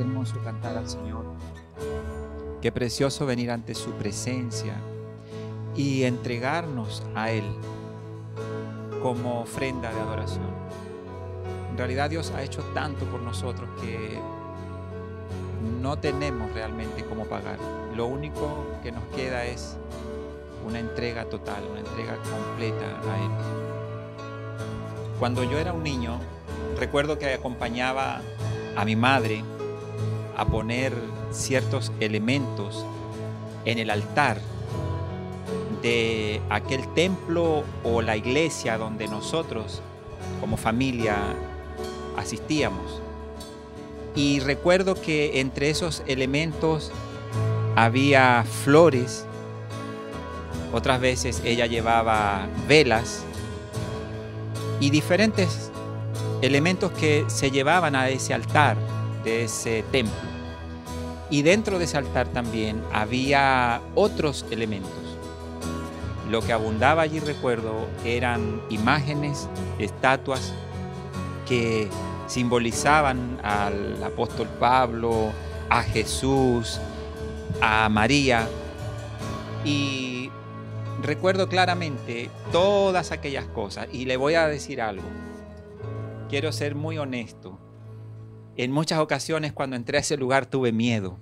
hermoso cantar al Señor. Qué precioso venir ante su presencia y entregarnos a Él como ofrenda de adoración. En realidad Dios ha hecho tanto por nosotros que no tenemos realmente cómo pagar. Lo único que nos queda es una entrega total, una entrega completa a Él. Cuando yo era un niño, recuerdo que acompañaba a mi madre a poner ciertos elementos en el altar de aquel templo o la iglesia donde nosotros como familia asistíamos. Y recuerdo que entre esos elementos había flores, otras veces ella llevaba velas y diferentes elementos que se llevaban a ese altar de ese templo. Y dentro de ese altar también había otros elementos. Lo que abundaba allí, recuerdo, eran imágenes, estatuas que simbolizaban al apóstol Pablo, a Jesús, a María. Y recuerdo claramente todas aquellas cosas. Y le voy a decir algo. Quiero ser muy honesto. En muchas ocasiones cuando entré a ese lugar tuve miedo.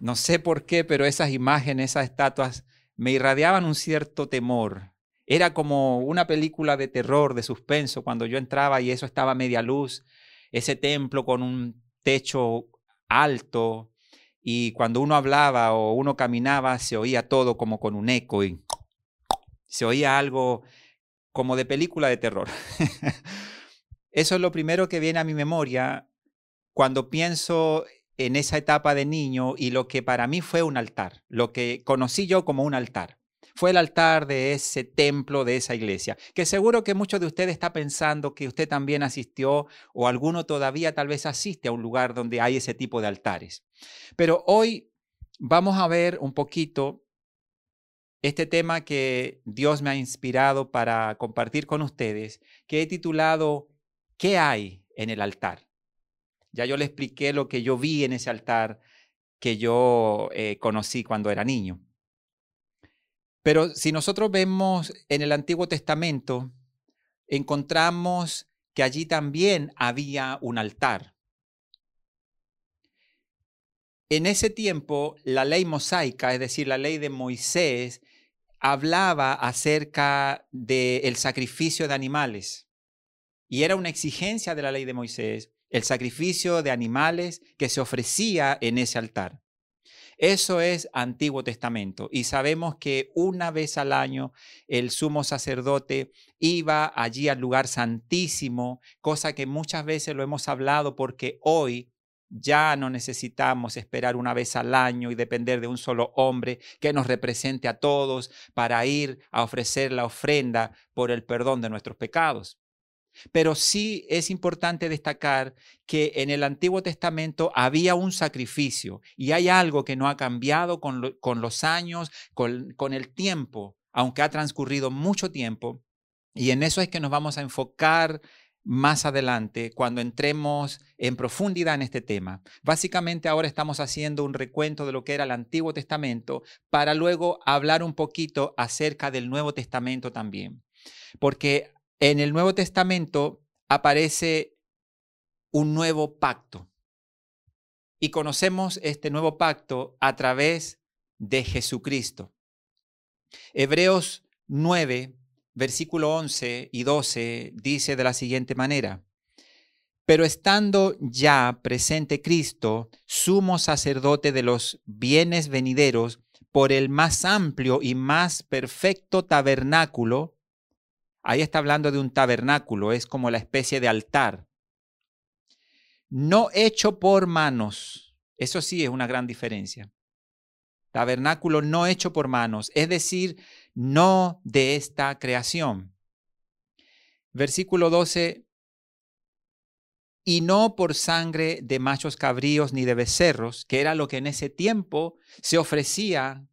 No sé por qué, pero esas imágenes, esas estatuas me irradiaban un cierto temor. Era como una película de terror, de suspenso, cuando yo entraba y eso estaba a media luz, ese templo con un techo alto, y cuando uno hablaba o uno caminaba se oía todo como con un eco y se oía algo como de película de terror. Eso es lo primero que viene a mi memoria cuando pienso en esa etapa de niño y lo que para mí fue un altar, lo que conocí yo como un altar. Fue el altar de ese templo, de esa iglesia, que seguro que muchos de ustedes está pensando que usted también asistió o alguno todavía tal vez asiste a un lugar donde hay ese tipo de altares. Pero hoy vamos a ver un poquito este tema que Dios me ha inspirado para compartir con ustedes, que he titulado ¿Qué hay en el altar? Ya yo le expliqué lo que yo vi en ese altar que yo eh, conocí cuando era niño. Pero si nosotros vemos en el Antiguo Testamento, encontramos que allí también había un altar. En ese tiempo, la ley mosaica, es decir, la ley de Moisés, hablaba acerca del sacrificio de animales. Y era una exigencia de la ley de Moisés el sacrificio de animales que se ofrecía en ese altar. Eso es Antiguo Testamento y sabemos que una vez al año el sumo sacerdote iba allí al lugar santísimo, cosa que muchas veces lo hemos hablado porque hoy ya no necesitamos esperar una vez al año y depender de un solo hombre que nos represente a todos para ir a ofrecer la ofrenda por el perdón de nuestros pecados. Pero sí es importante destacar que en el Antiguo Testamento había un sacrificio y hay algo que no ha cambiado con, los años, con, el tiempo, aunque ha transcurrido mucho tiempo. Y en eso es que nos vamos a enfocar más adelante cuando entremos en profundidad en este tema. Básicamente ahora estamos haciendo un recuento de lo que era el Antiguo Testamento para luego hablar un poquito acerca del Nuevo Testamento también. Porque en el Nuevo Testamento aparece un nuevo pacto. Y conocemos este nuevo pacto a través de Jesucristo. Hebreos 9, versículo 11 y 12 dice de la siguiente manera. Pero estando ya presente Cristo, sumo sacerdote de los bienes venideros, por el más amplio y más perfecto tabernáculo, Ahí está hablando de un tabernáculo, es como la especie de altar. No hecho por manos. Eso sí es una gran diferencia. Tabernáculo no hecho por manos, es decir, no de esta creación. Versículo 12. Y no por sangre de machos cabríos ni de becerros, que era lo que en ese tiempo se ofrecía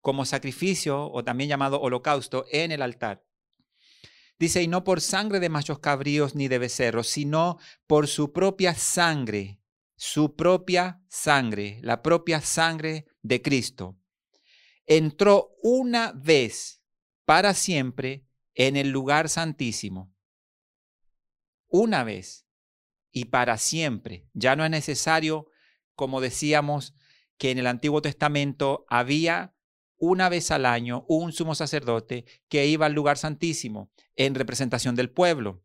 como sacrificio o también llamado holocausto en el altar. Dice, y no por sangre de machos cabríos ni de becerros, sino por su propia sangre, su propia sangre, la propia sangre de Cristo, entró una vez para siempre en el lugar santísimo. Una vez y para siempre. Ya no es necesario, como decíamos, que en el Antiguo Testamento había una vez al año un sumo sacerdote que iba al lugar santísimo en representación del pueblo.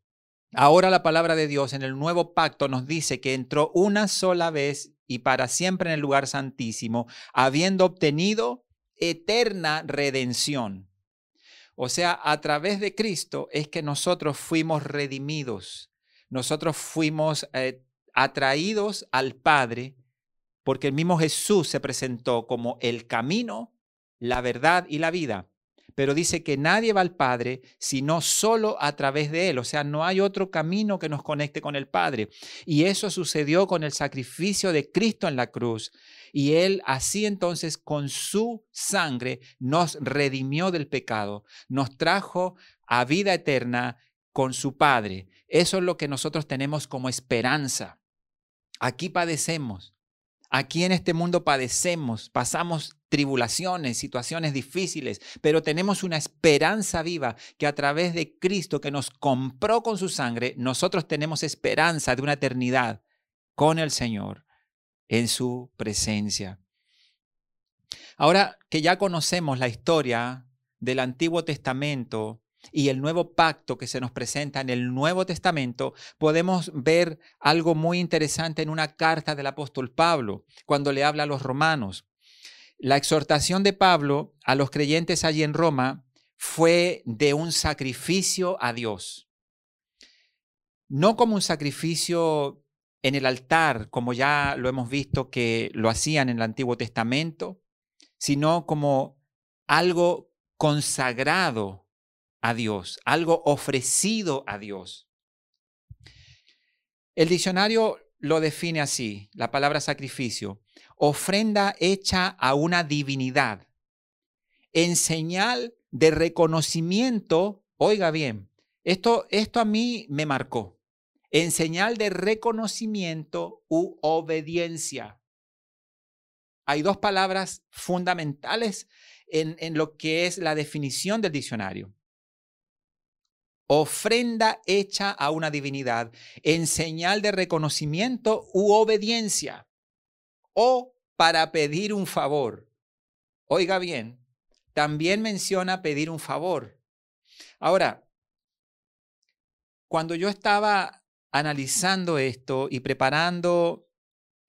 Ahora la palabra de Dios en el nuevo pacto nos dice que entró una sola vez y para siempre en el lugar santísimo, habiendo obtenido eterna redención. O sea, a través de Cristo es que nosotros fuimos redimidos, nosotros fuimos eh, atraídos al Padre, porque el mismo Jesús se presentó como el camino, la verdad y la vida pero dice que nadie va al Padre sino solo a través de Él. O sea, no hay otro camino que nos conecte con el Padre. Y eso sucedió con el sacrificio de Cristo en la cruz. Y Él así entonces con su sangre nos redimió del pecado, nos trajo a vida eterna con su Padre. Eso es lo que nosotros tenemos como esperanza. Aquí padecemos, Aquí en este mundo padecemos, pasamos tribulaciones, situaciones difíciles, pero tenemos una esperanza viva que a través de Cristo que nos compró con su sangre, nosotros tenemos esperanza de una eternidad con el Señor en su presencia. Ahora que ya conocemos la historia del Antiguo Testamento, y el nuevo pacto que se nos presenta en el Nuevo Testamento, podemos ver algo muy interesante en una carta del apóstol Pablo, cuando le habla a los romanos. La exhortación de Pablo a los creyentes allí en Roma fue de un sacrificio a Dios. No como un sacrificio en el altar, como ya lo hemos visto que lo hacían en el Antiguo Testamento, sino como algo consagrado a Dios, algo ofrecido a Dios. El diccionario lo define así, la palabra sacrificio, ofrenda hecha a una divinidad, en señal de reconocimiento, oiga bien, esto, esto a mí me marcó, en señal de reconocimiento u obediencia. Hay dos palabras fundamentales en, en lo que es la definición del diccionario ofrenda hecha a una divinidad en señal de reconocimiento u obediencia o para pedir un favor. Oiga bien, también menciona pedir un favor. Ahora, cuando yo estaba analizando esto y preparando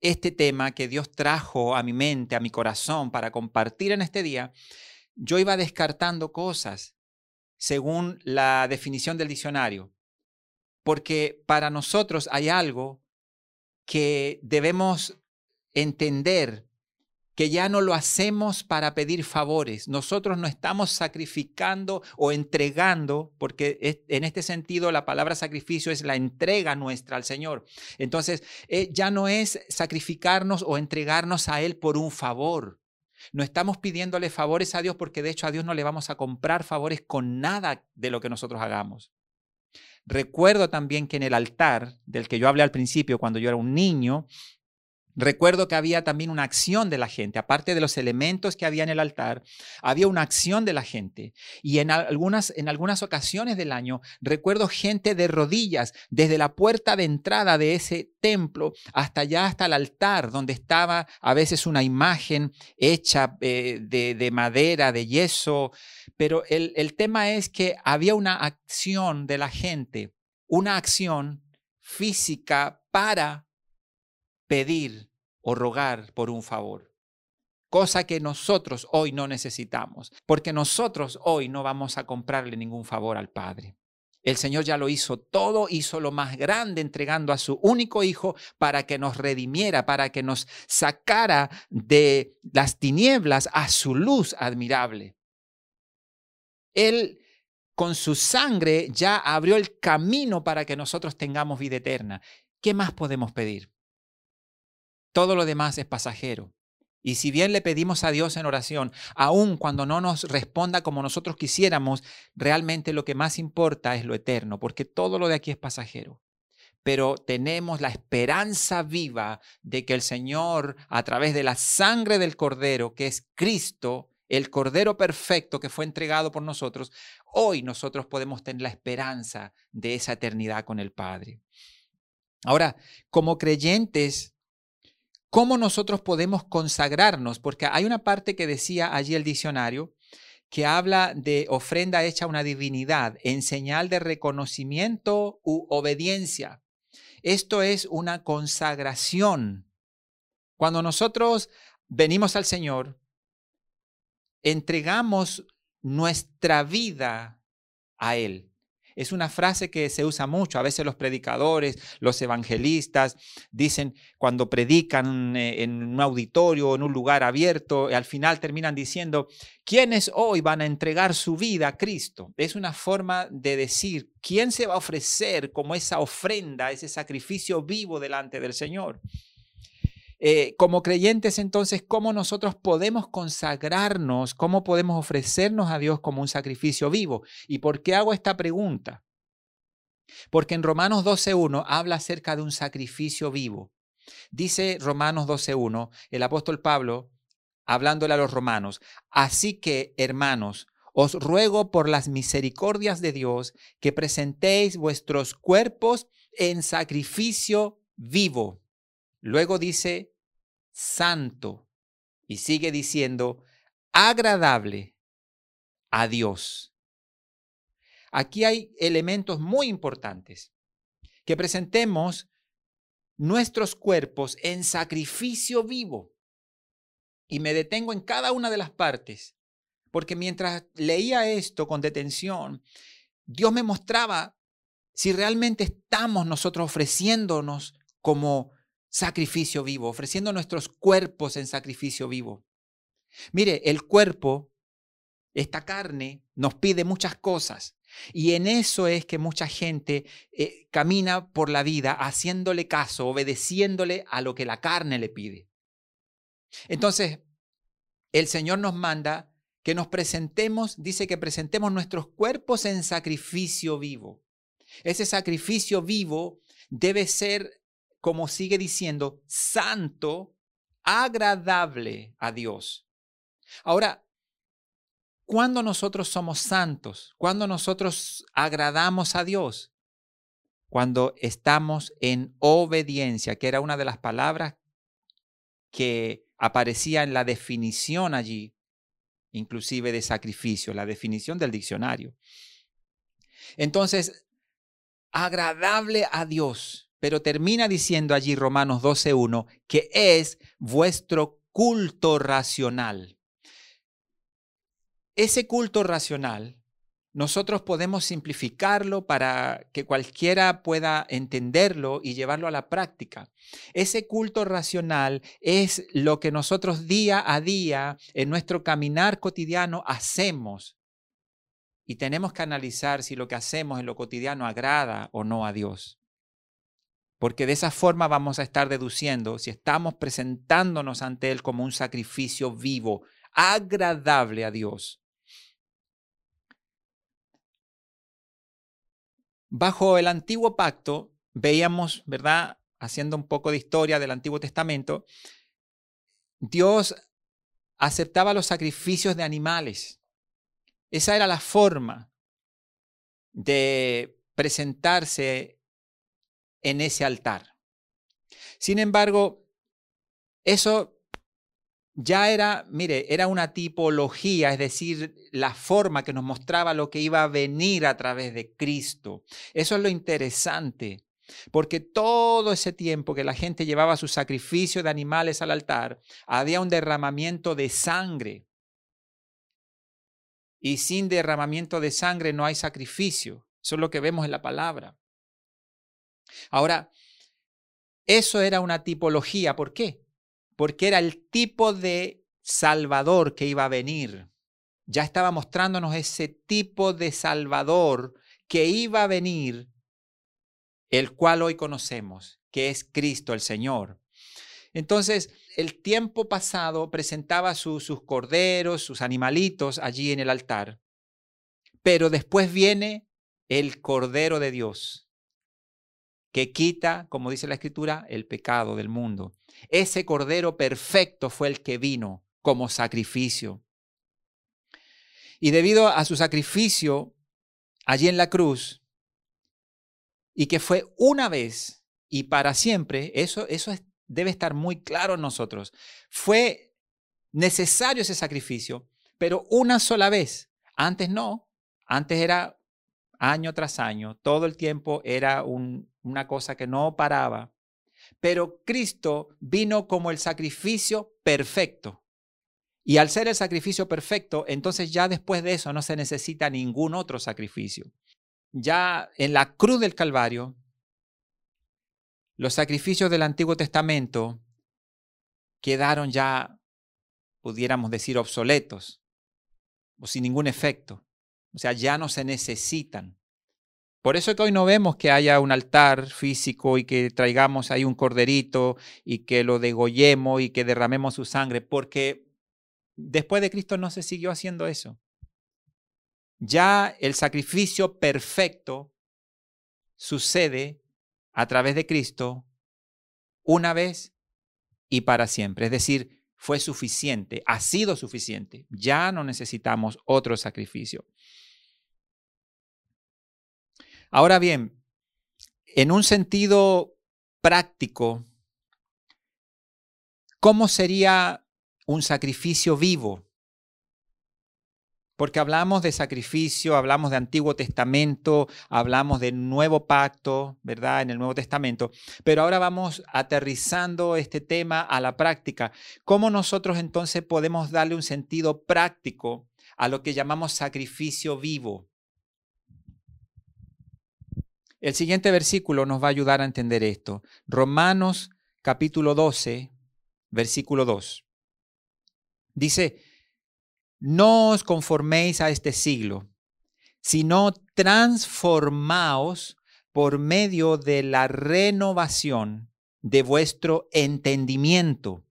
este tema que Dios trajo a mi mente, a mi corazón para compartir en este día, yo iba descartando cosas según la definición del diccionario. Porque para nosotros hay algo que debemos entender que ya no lo hacemos para pedir favores. Nosotros no estamos sacrificando o entregando, porque en este sentido la palabra sacrificio es la entrega nuestra al Señor. Entonces, eh, ya no es sacrificarnos o entregarnos a Él por un favor. No estamos pidiéndole favores a Dios porque de hecho a Dios no le vamos a comprar favores con nada de lo que nosotros hagamos. Recuerdo también que en el altar del que yo hablé al principio cuando yo era un niño, Recuerdo que había también una acción de la gente, aparte de los elementos que había en el altar, había una acción de la gente. Y en algunas, en algunas ocasiones del año recuerdo gente de rodillas desde la puerta de entrada de ese templo hasta allá, hasta el altar, donde estaba a veces una imagen hecha eh, de, de, madera, de yeso. Pero el tema es que había una acción de la gente, una acción física para pedir o rogar por un favor. Cosa que nosotros hoy no necesitamos, porque nosotros hoy no vamos a comprarle ningún favor al Padre. El Señor ya lo hizo todo, hizo lo más grande entregando a su único Hijo para que nos redimiera, para que nos sacara de las tinieblas a su luz admirable. Él con su sangre ya abrió el camino para que nosotros tengamos vida eterna. ¿Qué más podemos pedir? Todo lo demás es pasajero. Y si bien le pedimos a Dios en oración, aun cuando no nos responda como nosotros quisiéramos, realmente lo que más importa es lo eterno, porque todo lo de aquí es pasajero. pero tenemos la esperanza viva de que el Señor, a través de la sangre del Cordero, que es Cristo, el Cordero perfecto que fue entregado por nosotros, hoy nosotros podemos tener la esperanza de esa eternidad con el Padre. Ahora, como creyentes, ¿cómo nosotros podemos consagrarnos? Porque hay una parte que decía allí el diccionario que habla de ofrenda hecha a una divinidad en señal de reconocimiento u obediencia. Esto es una consagración. Cuando nosotros venimos al Señor, entregamos nuestra vida a Él. Es una frase que se usa mucho. A veces los predicadores, los evangelistas dicen cuando predican eh, en un auditorio, en un lugar abierto, al final terminan diciendo, ¿quiénes hoy van a entregar su vida a Cristo? Es una forma de decir, ¿quién se va a ofrecer como esa ofrenda, ese sacrificio vivo delante del Señor? Eh, como creyentes entonces, ¿cómo nosotros podemos consagrarnos? ¿Cómo podemos ofrecernos a Dios como un sacrificio vivo? ¿Y por qué hago esta pregunta? Porque en Romanos 12.1 habla acerca de un sacrificio vivo. Dice Romanos 12.1, el apóstol Pablo, hablándole a los romanos, así que, hermanos, os ruego por las misericordias de Dios que presentéis vuestros cuerpos en sacrificio vivo Luego dice santo y sigue diciendo agradable a Dios. Aquí hay elementos muy importantes. Que presentemos nuestros cuerpos en sacrificio vivo. Y me detengo en cada una de las partes, porque mientras leía esto con detención, Dios me mostraba si realmente estamos nosotros ofreciéndonos como sacrificio vivo, ofreciendo nuestros cuerpos en sacrificio vivo. Mire, el cuerpo, esta carne, nos pide muchas cosas. Y en eso es que mucha gente eh, camina por la vida haciéndole caso, obedeciéndole a lo que la carne le pide. Entonces, el Señor nos manda que nos presentemos, dice que presentemos nuestros cuerpos en sacrificio vivo. Ese sacrificio vivo debe ser como sigue diciendo, santo, agradable a Dios. Ahora, ¿cuándo nosotros somos santos? ¿Cuándo nosotros agradamos a Dios? Cuando estamos en obediencia, que era una de las palabras que aparecía en la definición allí, inclusive de sacrificio, la definición del diccionario. Entonces, agradable a Dios pero termina diciendo allí Romanos 12.1 que es vuestro culto racional. Ese culto racional nosotros podemos simplificarlo para que cualquiera pueda entenderlo y llevarlo a la práctica. Ese culto racional es lo que nosotros día a día en nuestro caminar cotidiano hacemos. Y tenemos que analizar si lo que hacemos en lo cotidiano agrada o no a Dios porque de esa forma vamos a estar deduciendo si estamos presentándonos ante Él como un sacrificio vivo, agradable a Dios. Bajo el antiguo pacto, veíamos, ¿verdad? Haciendo un poco de historia del Antiguo Testamento, Dios aceptaba los sacrificios de animales. Esa era la forma de presentarse en ese altar. Sin embargo, eso ya era, mire, era una tipología, es decir, la forma que nos mostraba lo que iba a venir a través de Cristo. Eso es lo interesante, porque todo ese tiempo que la gente llevaba su sacrificio de animales al altar, había un derramamiento de sangre. Y sin derramamiento de sangre no hay sacrificio. Eso es lo que vemos en la palabra. Ahora, eso era una tipología. ¿Por qué? Porque era el tipo de Salvador que iba a venir. Ya estaba mostrándonos ese tipo de Salvador que iba a venir, el cual hoy conocemos, que es Cristo el Señor. Entonces, el tiempo pasado presentaba sus corderos, sus animalitos allí en el altar, pero después viene el Cordero de Dios, que quita, como dice la escritura, el pecado del mundo. Ese Cordero perfecto fue el que vino como sacrificio. Y debido a su sacrificio allí en la cruz, y que fue una vez y para siempre, eso, eso debe estar muy claro en nosotros. Fue necesario ese sacrificio, pero una sola vez. Antes no, antes era año tras año, todo el tiempo era una cosa que no paraba. Pero Cristo vino como el sacrificio perfecto. Y al ser el sacrificio perfecto, entonces ya después de eso no se necesita ningún otro sacrificio. Ya en la cruz del Calvario, los sacrificios del Antiguo Testamento quedaron ya, pudiéramos decir, obsoletos o sin ningún efecto. O sea, ya no se necesitan. Por eso que hoy no vemos que haya un altar físico y que traigamos ahí un corderito y que lo degollemos y que derramemos su sangre, porque después de Cristo no se siguió haciendo eso. Ya el sacrificio perfecto sucede a través de Cristo una vez y para siempre. Es decir, fue suficiente, ha sido suficiente. Ya no necesitamos otro sacrificio. Ahora bien, en un sentido práctico, ¿cómo sería un sacrificio vivo? Porque hablamos de sacrificio, hablamos de Antiguo Testamento, hablamos de Nuevo Pacto, ¿verdad? En el Nuevo Testamento. Pero ahora vamos aterrizando este tema a la práctica. ¿Cómo nosotros entonces podemos darle un sentido práctico a lo que llamamos sacrificio vivo? El siguiente versículo nos va a ayudar a entender esto. Romanos capítulo 12, versículo 2. Dice, no os conforméis a este siglo, sino transformaos por medio de la renovación de vuestro entendimiento,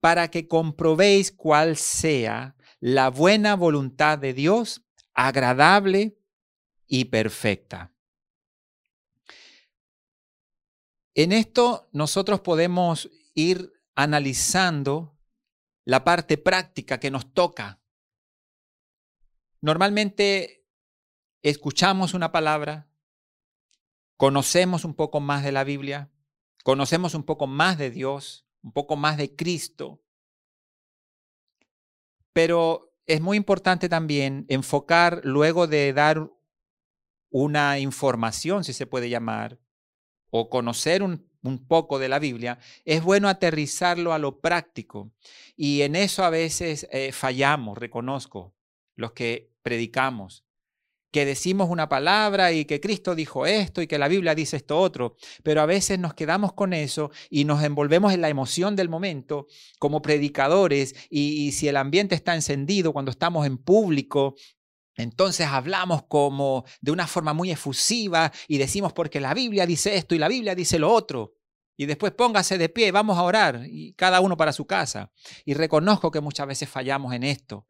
para que comprobéis cuál sea la buena voluntad de Dios, agradable y perfecta. En esto nosotros podemos ir analizando la parte práctica que nos toca. Normalmente escuchamos una palabra, conocemos un poco más de la Biblia, conocemos un poco más de Dios, un poco más de Cristo, pero es muy importante también enfocar luego de dar una información, si se puede llamar, o conocer un, poco de la Biblia, es bueno aterrizarlo a lo práctico. Y en eso a veces eh, fallamos, reconozco, los que predicamos, que decimos una palabra y que Cristo dijo esto y que la Biblia dice esto otro, pero a veces nos quedamos con eso y nos envolvemos en la emoción del momento como predicadores y si el ambiente está encendido cuando estamos en público entonces hablamos como de una forma muy efusiva y decimos porque la Biblia dice esto y la Biblia dice lo otro. Y después póngase de pie, vamos a orar, y cada uno para su casa. Y reconozco que muchas veces fallamos en esto.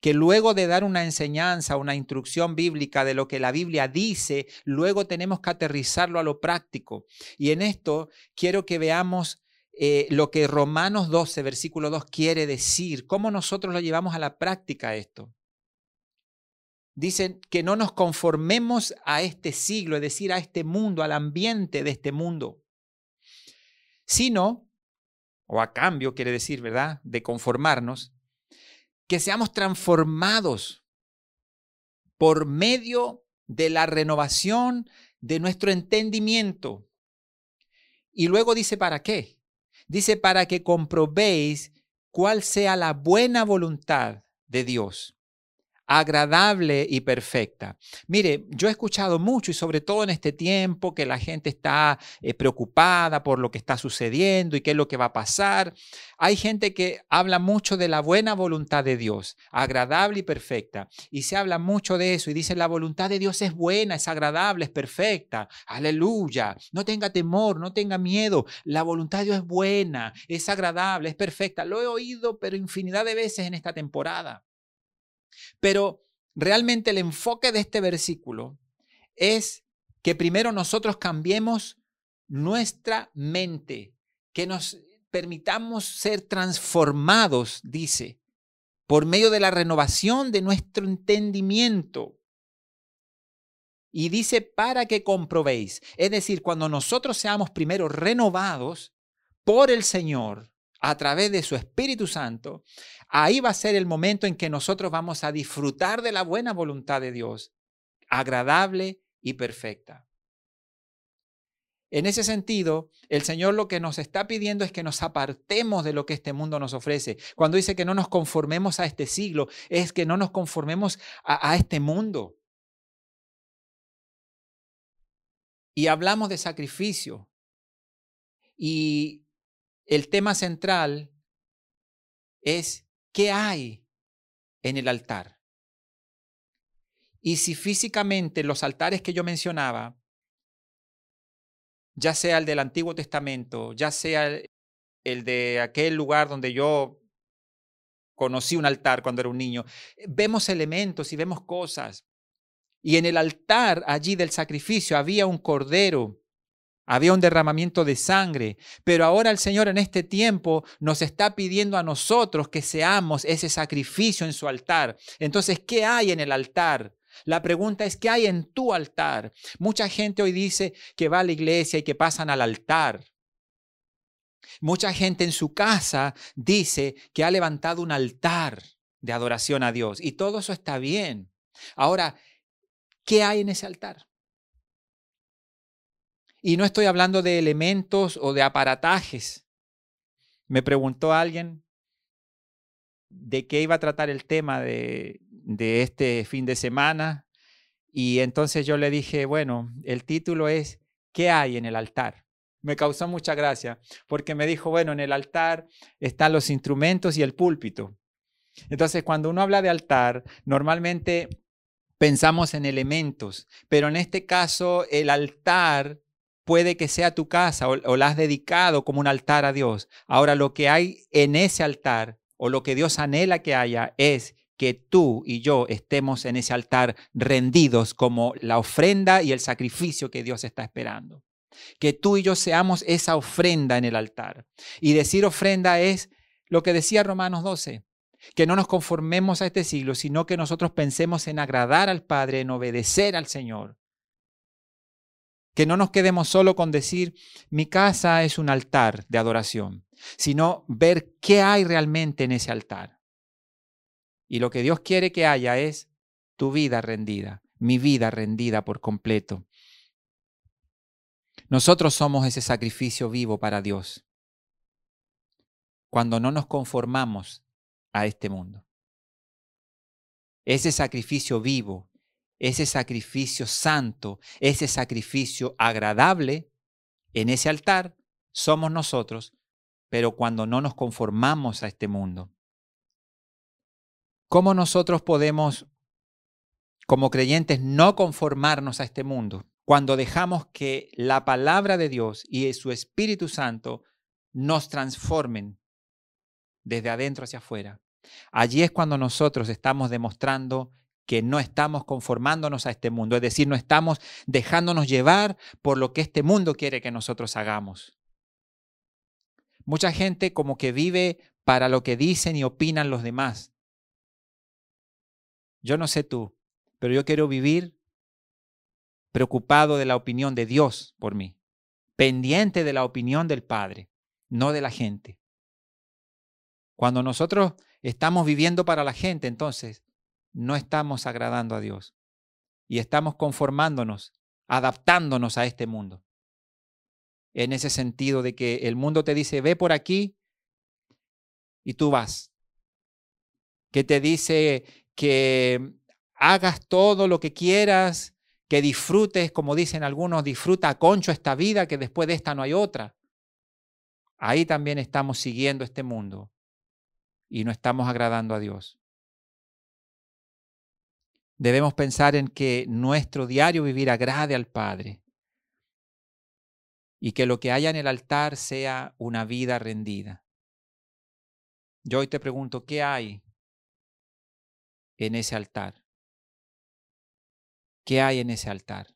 Que luego de dar una enseñanza, una instrucción bíblica de lo que la Biblia dice, luego tenemos que aterrizarlo a lo práctico. Y en esto quiero que veamos eh, lo que Romanos 12, versículo 2 quiere decir, cómo nosotros lo llevamos a la práctica esto dicen que no nos conformemos a este siglo, es decir, a este mundo, al ambiente de este mundo, sino, o a cambio quiere decir, ¿verdad?, de conformarnos, que seamos transformados por medio de la renovación de nuestro entendimiento. Y luego dice, ¿para qué? Dice, para que comprobéis cuál sea la buena voluntad de Dios agradable y perfecta. Mire, yo he escuchado mucho y sobre todo en este tiempo que la gente está eh, preocupada por lo que está sucediendo y qué es lo que va a pasar. Hay gente que habla mucho de la buena voluntad de Dios, agradable y perfecta. Y se habla mucho de eso y dice, la voluntad de Dios es buena, es agradable, es perfecta. Aleluya. No tenga temor, no tenga miedo. La voluntad de Dios es buena, es agradable, es perfecta. Lo he oído, pero infinidad de veces en esta temporada. Pero realmente el enfoque de este versículo es que primero nosotros cambiemos nuestra mente, que nos permitamos ser transformados, dice, por medio de la renovación de nuestro entendimiento. Y dice, para que comprobéis. Es decir, cuando nosotros seamos primero renovados por el Señor a través de su Espíritu Santo, ahí va a ser el momento en que nosotros vamos a disfrutar de la buena voluntad de Dios, agradable y perfecta. En ese sentido, el Señor lo que nos está pidiendo es que nos apartemos de lo que este mundo nos ofrece. Cuando dice que no nos conformemos a este siglo, es que no nos conformemos a, este mundo. Y hablamos de sacrificio. Y el tema central es qué hay en el altar. Y si físicamente los altares que yo mencionaba ya sea el del Antiguo Testamento, ya sea el, de aquel lugar donde yo conocí un altar cuando era un niño, vemos elementos y vemos cosas. Y en el altar allí del sacrificio había un cordero, había un derramamiento de sangre, pero ahora el Señor en este tiempo nos está pidiendo a nosotros que seamos ese sacrificio en su altar. Entonces, ¿qué hay en el altar? La pregunta es, ¿qué hay en tu altar? Mucha gente hoy dice que va a la iglesia y que pasan al altar. Mucha gente en su casa dice que ha levantado un altar de adoración a Dios y todo eso está bien. Ahora, ¿qué hay en ese altar? Y no estoy hablando de elementos o de aparatajes. Me preguntó alguien de qué iba a tratar el tema de, de este fin de semana. Y entonces yo le dije, bueno, el título es ¿Qué hay en el altar? Me causó mucha gracia porque me dijo, bueno, en el altar están los instrumentos y el púlpito. Entonces, cuando uno habla de altar, normalmente pensamos en elementos, pero en este caso el altar puede que sea tu casa o, o la has dedicado como un altar a Dios. Ahora, lo que hay en ese altar o lo que Dios anhela que haya es que tú y yo estemos en ese altar rendidos como la ofrenda y el sacrificio que Dios está esperando. Que tú y yo seamos esa ofrenda en el altar. Y decir ofrenda es lo que decía Romanos 12, que no nos conformemos a este siglo, sino que nosotros pensemos en agradar al Padre, en obedecer al Señor. Que no nos quedemos solo con decir, mi casa es un altar de adoración, sino ver qué hay realmente en ese altar. Y lo que Dios quiere que haya es tu vida rendida, mi vida rendida por completo. Nosotros somos ese sacrificio vivo para Dios cuando no nos conformamos a este mundo. Ese sacrificio vivo, ese sacrificio santo, ese sacrificio agradable en ese altar somos nosotros, pero cuando no nos conformamos a este mundo. ¿Cómo nosotros podemos, como creyentes, no conformarnos a este mundo cuando dejamos que la palabra de Dios y su Espíritu Santo nos transformen desde adentro hacia afuera? Allí es cuando nosotros estamos demostrando que no estamos conformándonos a este mundo, es decir, no estamos dejándonos llevar por lo que este mundo quiere que nosotros hagamos. Mucha gente como que vive para lo que dicen y opinan los demás, yo no sé tú, pero yo quiero vivir preocupado de la opinión de Dios por mí, pendiente de la opinión del Padre, no de la gente. Cuando nosotros estamos viviendo para la gente, entonces no estamos agradando a Dios y estamos conformándonos, adaptándonos a este mundo. En ese sentido de que el mundo te dice, ve por aquí y tú vas. Que te dice, que hagas todo lo que quieras, que disfrutes, como dicen algunos, disfruta concho esta vida, que después de esta no hay otra. Ahí también estamos siguiendo este mundo y no estamos agradando a Dios. Debemos pensar en que nuestro diario vivir agrade al Padre y que lo que haya en el altar sea una vida rendida. Yo hoy te pregunto, ¿qué hay en ese altar? ¿Qué hay en ese altar?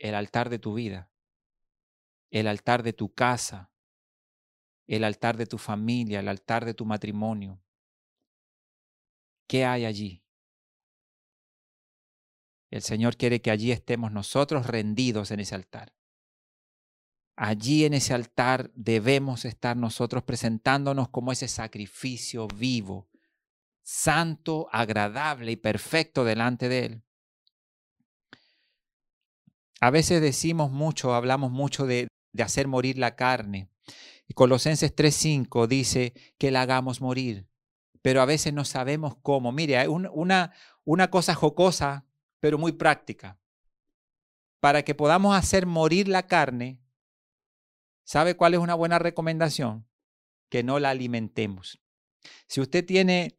el altar de tu vida, el altar de tu casa, el altar de tu familia, el altar de tu matrimonio. ¿Qué hay allí? El Señor quiere que allí estemos nosotros rendidos en ese altar. Allí en ese altar debemos estar nosotros presentándonos como ese sacrificio vivo, santo, agradable y perfecto delante de Él. A veces decimos mucho, hablamos mucho de, hacer morir la carne. Y Colosenses 3:5 dice que la hagamos morir, pero a veces no sabemos cómo. Mire, hay una, cosa jocosa, pero muy práctica. Para que podamos hacer morir la carne, ¿sabe cuál es una buena recomendación? Que no la alimentemos. Si usted tiene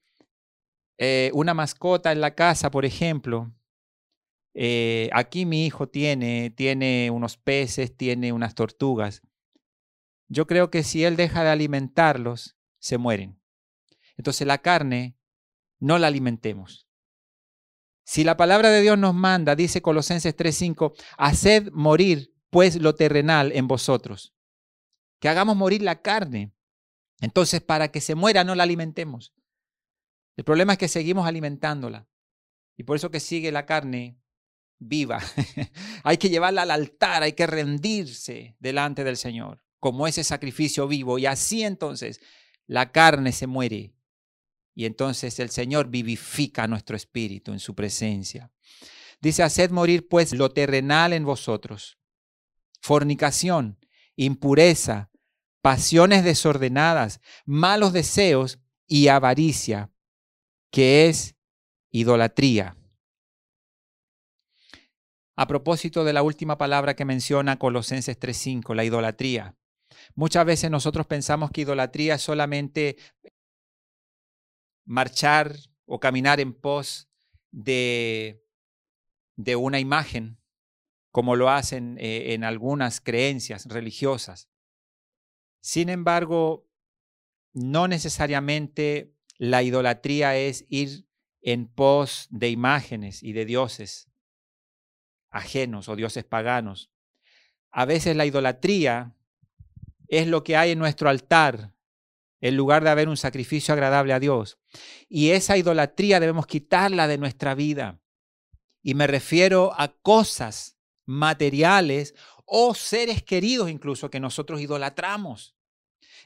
eh, una mascota en la casa, por ejemplo, eh, aquí mi hijo tiene, tiene unos peces, tiene unas tortugas. Yo creo que si él deja de alimentarlos, se mueren. Entonces la carne, no la alimentemos. Si la palabra de Dios nos manda, dice Colosenses 3:5, haced morir pues lo terrenal en vosotros. Que hagamos morir la carne. Entonces, para que se muera, no la alimentemos. El problema es que seguimos alimentándola. Y por eso que sigue la carne viva. hay que llevarla al altar, hay que rendirse delante del Señor, como ese sacrificio vivo. Y así entonces la carne se muere. Y entonces el Señor vivifica nuestro espíritu en su presencia. Dice, haced morir pues lo terrenal en vosotros. Fornicación, impureza, pasiones desordenadas, malos deseos y avaricia, que es idolatría. A propósito de la última palabra que menciona Colosenses 3.5, la idolatría. Muchas veces nosotros pensamos que idolatría es solamente marchar o caminar en pos de, de una imagen, como lo hacen eh, en algunas creencias religiosas. Sin embargo, no necesariamente la idolatría es ir en pos de imágenes y de dioses ajenos o dioses paganos. A veces la idolatría es lo que hay en nuestro altar, en lugar de haber un sacrificio agradable a Dios. Y esa idolatría debemos quitarla de nuestra vida. Y me refiero a cosas materiales o seres queridos incluso que nosotros idolatramos.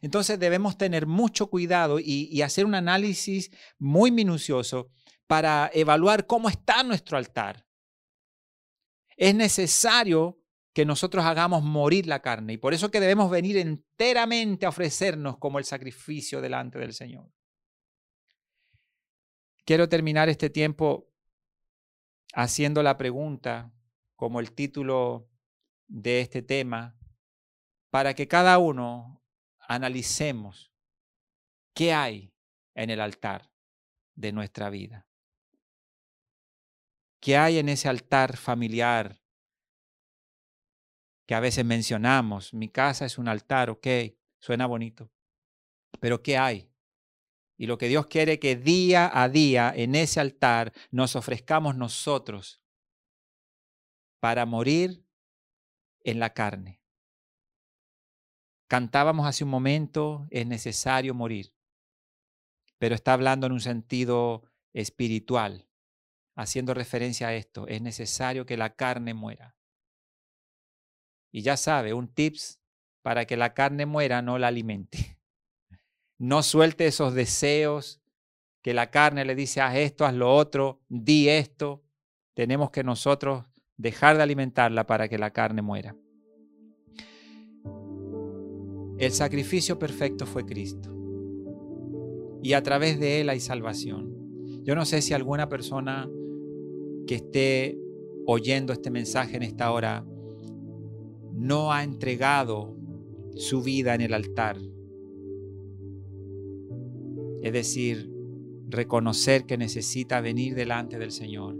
Entonces debemos tener mucho cuidado y, hacer un análisis muy minucioso para evaluar cómo está nuestro altar es necesario que nosotros hagamos morir la carne y por eso que debemos venir enteramente a ofrecernos como el sacrificio delante del Señor. Quiero terminar este tiempo haciendo la pregunta como el título de este tema para que cada uno analicemos qué hay en el altar de nuestra vida. ¿Qué hay en ese altar familiar que a veces mencionamos? Mi casa es un altar, ok, suena bonito. Pero ¿qué hay? Y lo que Dios quiere que día a día en ese altar nos ofrezcamos nosotros para morir en la carne. Cantábamos hace un momento, es necesario morir, pero está hablando en un sentido espiritual haciendo referencia a esto, es necesario que la carne muera. Y ya sabe, un tips para que la carne muera, no la alimente. No suelte esos deseos que la carne le dice, haz esto, haz lo otro, di esto. Tenemos que nosotros dejar de alimentarla para que la carne muera. El sacrificio perfecto fue Cristo. Y a través de Él hay salvación. Yo no sé si alguna persona que esté oyendo este mensaje en esta hora no ha entregado su vida en el altar. Es decir, reconocer que necesita venir delante del Señor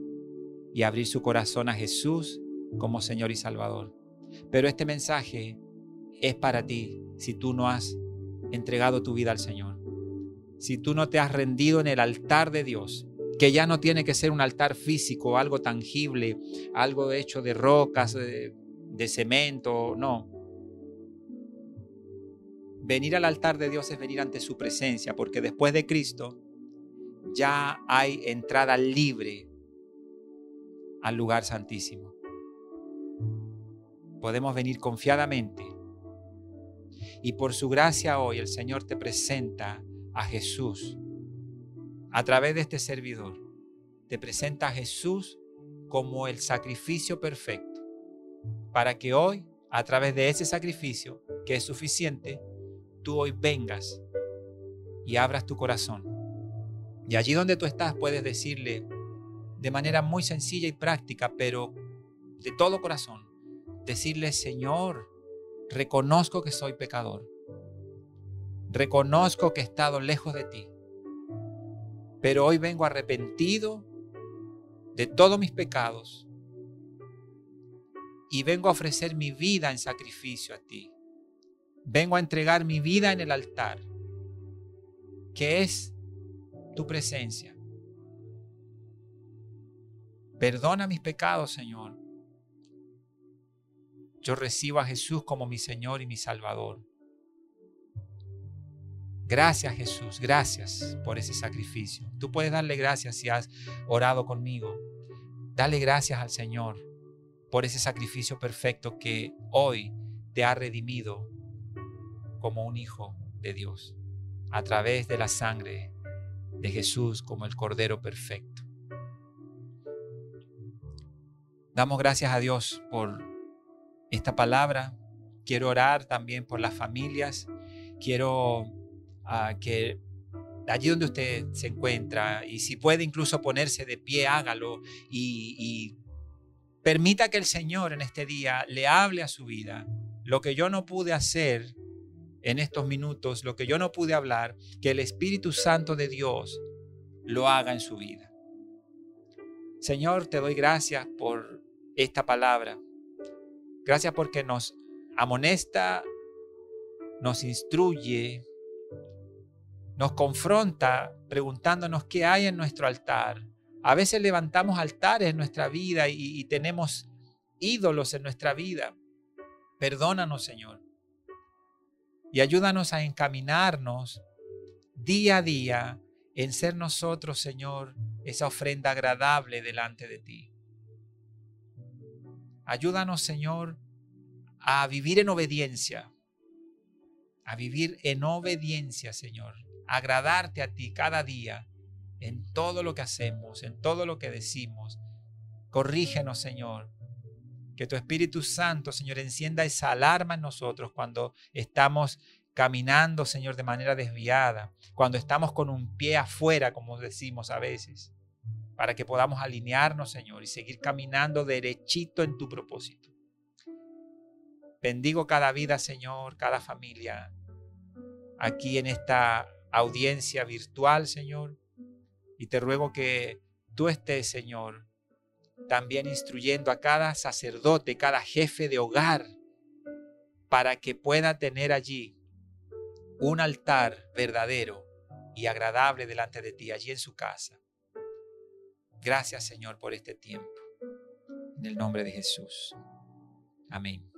y abrir su corazón a Jesús como Señor y Salvador. Pero este mensaje es para ti si tú no has entregado tu vida al Señor. Si tú no te has rendido en el altar de Dios que ya no tiene que ser un altar físico, algo tangible, algo hecho de rocas, cemento, no. Venir al altar de Dios es venir ante su presencia, porque después de Cristo ya hay entrada libre al lugar santísimo. Podemos venir confiadamente. Y por su gracia hoy el Señor te presenta a Jesús a través de este servidor. Te presenta a Jesús como el sacrificio perfecto para que hoy, a través de ese sacrificio, que es suficiente, tú hoy vengas y abras tu corazón. Y allí donde tú estás puedes decirle de manera muy sencilla y práctica, pero de todo corazón, decirle, Señor, reconozco que soy pecador. Reconozco que he estado lejos de ti. Pero hoy vengo arrepentido de todos mis pecados y vengo a ofrecer mi vida en sacrificio a ti. Vengo a entregar mi vida en el altar, que es tu presencia. Perdona mis pecados, Señor. Yo recibo a Jesús como mi Señor y mi Salvador. Gracias Jesús, gracias por ese sacrificio. Tú puedes darle gracias si has orado conmigo. Dale gracias al Señor por ese sacrificio perfecto que hoy te ha redimido como un hijo de Dios a través de la sangre de Jesús como el Cordero perfecto. Damos gracias a Dios por esta palabra. Quiero orar también por las familias. Quiero ah, que allí donde usted se encuentra y si puede incluso ponerse de pie, hágalo y, y Permita que el Señor en este día le hable a su vida. Lo que yo no pude hacer en estos minutos, lo que yo no pude hablar, que el Espíritu Santo de Dios lo haga en su vida. Señor, te doy gracias por esta palabra. Gracias porque nos amonesta, nos instruye, nos confronta preguntándonos qué hay en nuestro altar a veces levantamos altares en nuestra vida y, tenemos ídolos en nuestra vida. Perdónanos, Señor. Y ayúdanos a encaminarnos día a día en ser nosotros, Señor, esa ofrenda agradable delante de ti. Ayúdanos, Señor, a vivir en obediencia, a vivir en obediencia, Señor, agradarte a ti cada día en todo lo que hacemos, en todo lo que decimos. Corrígenos, Señor. Que tu Espíritu Santo, Señor, encienda esa alarma en nosotros cuando estamos caminando, Señor, de manera desviada, cuando estamos con un pie afuera, como decimos a veces, para que podamos alinearnos, Señor, y seguir caminando derechito en tu propósito. Bendigo cada vida, Señor, cada familia, aquí en esta audiencia virtual, Señor. Y te ruego que tú estés, Señor, también instruyendo a cada sacerdote, cada jefe de hogar, para que pueda tener allí un altar verdadero y agradable delante de ti, allí en su casa. Gracias, Señor, por este tiempo. En el nombre de Jesús. Amén.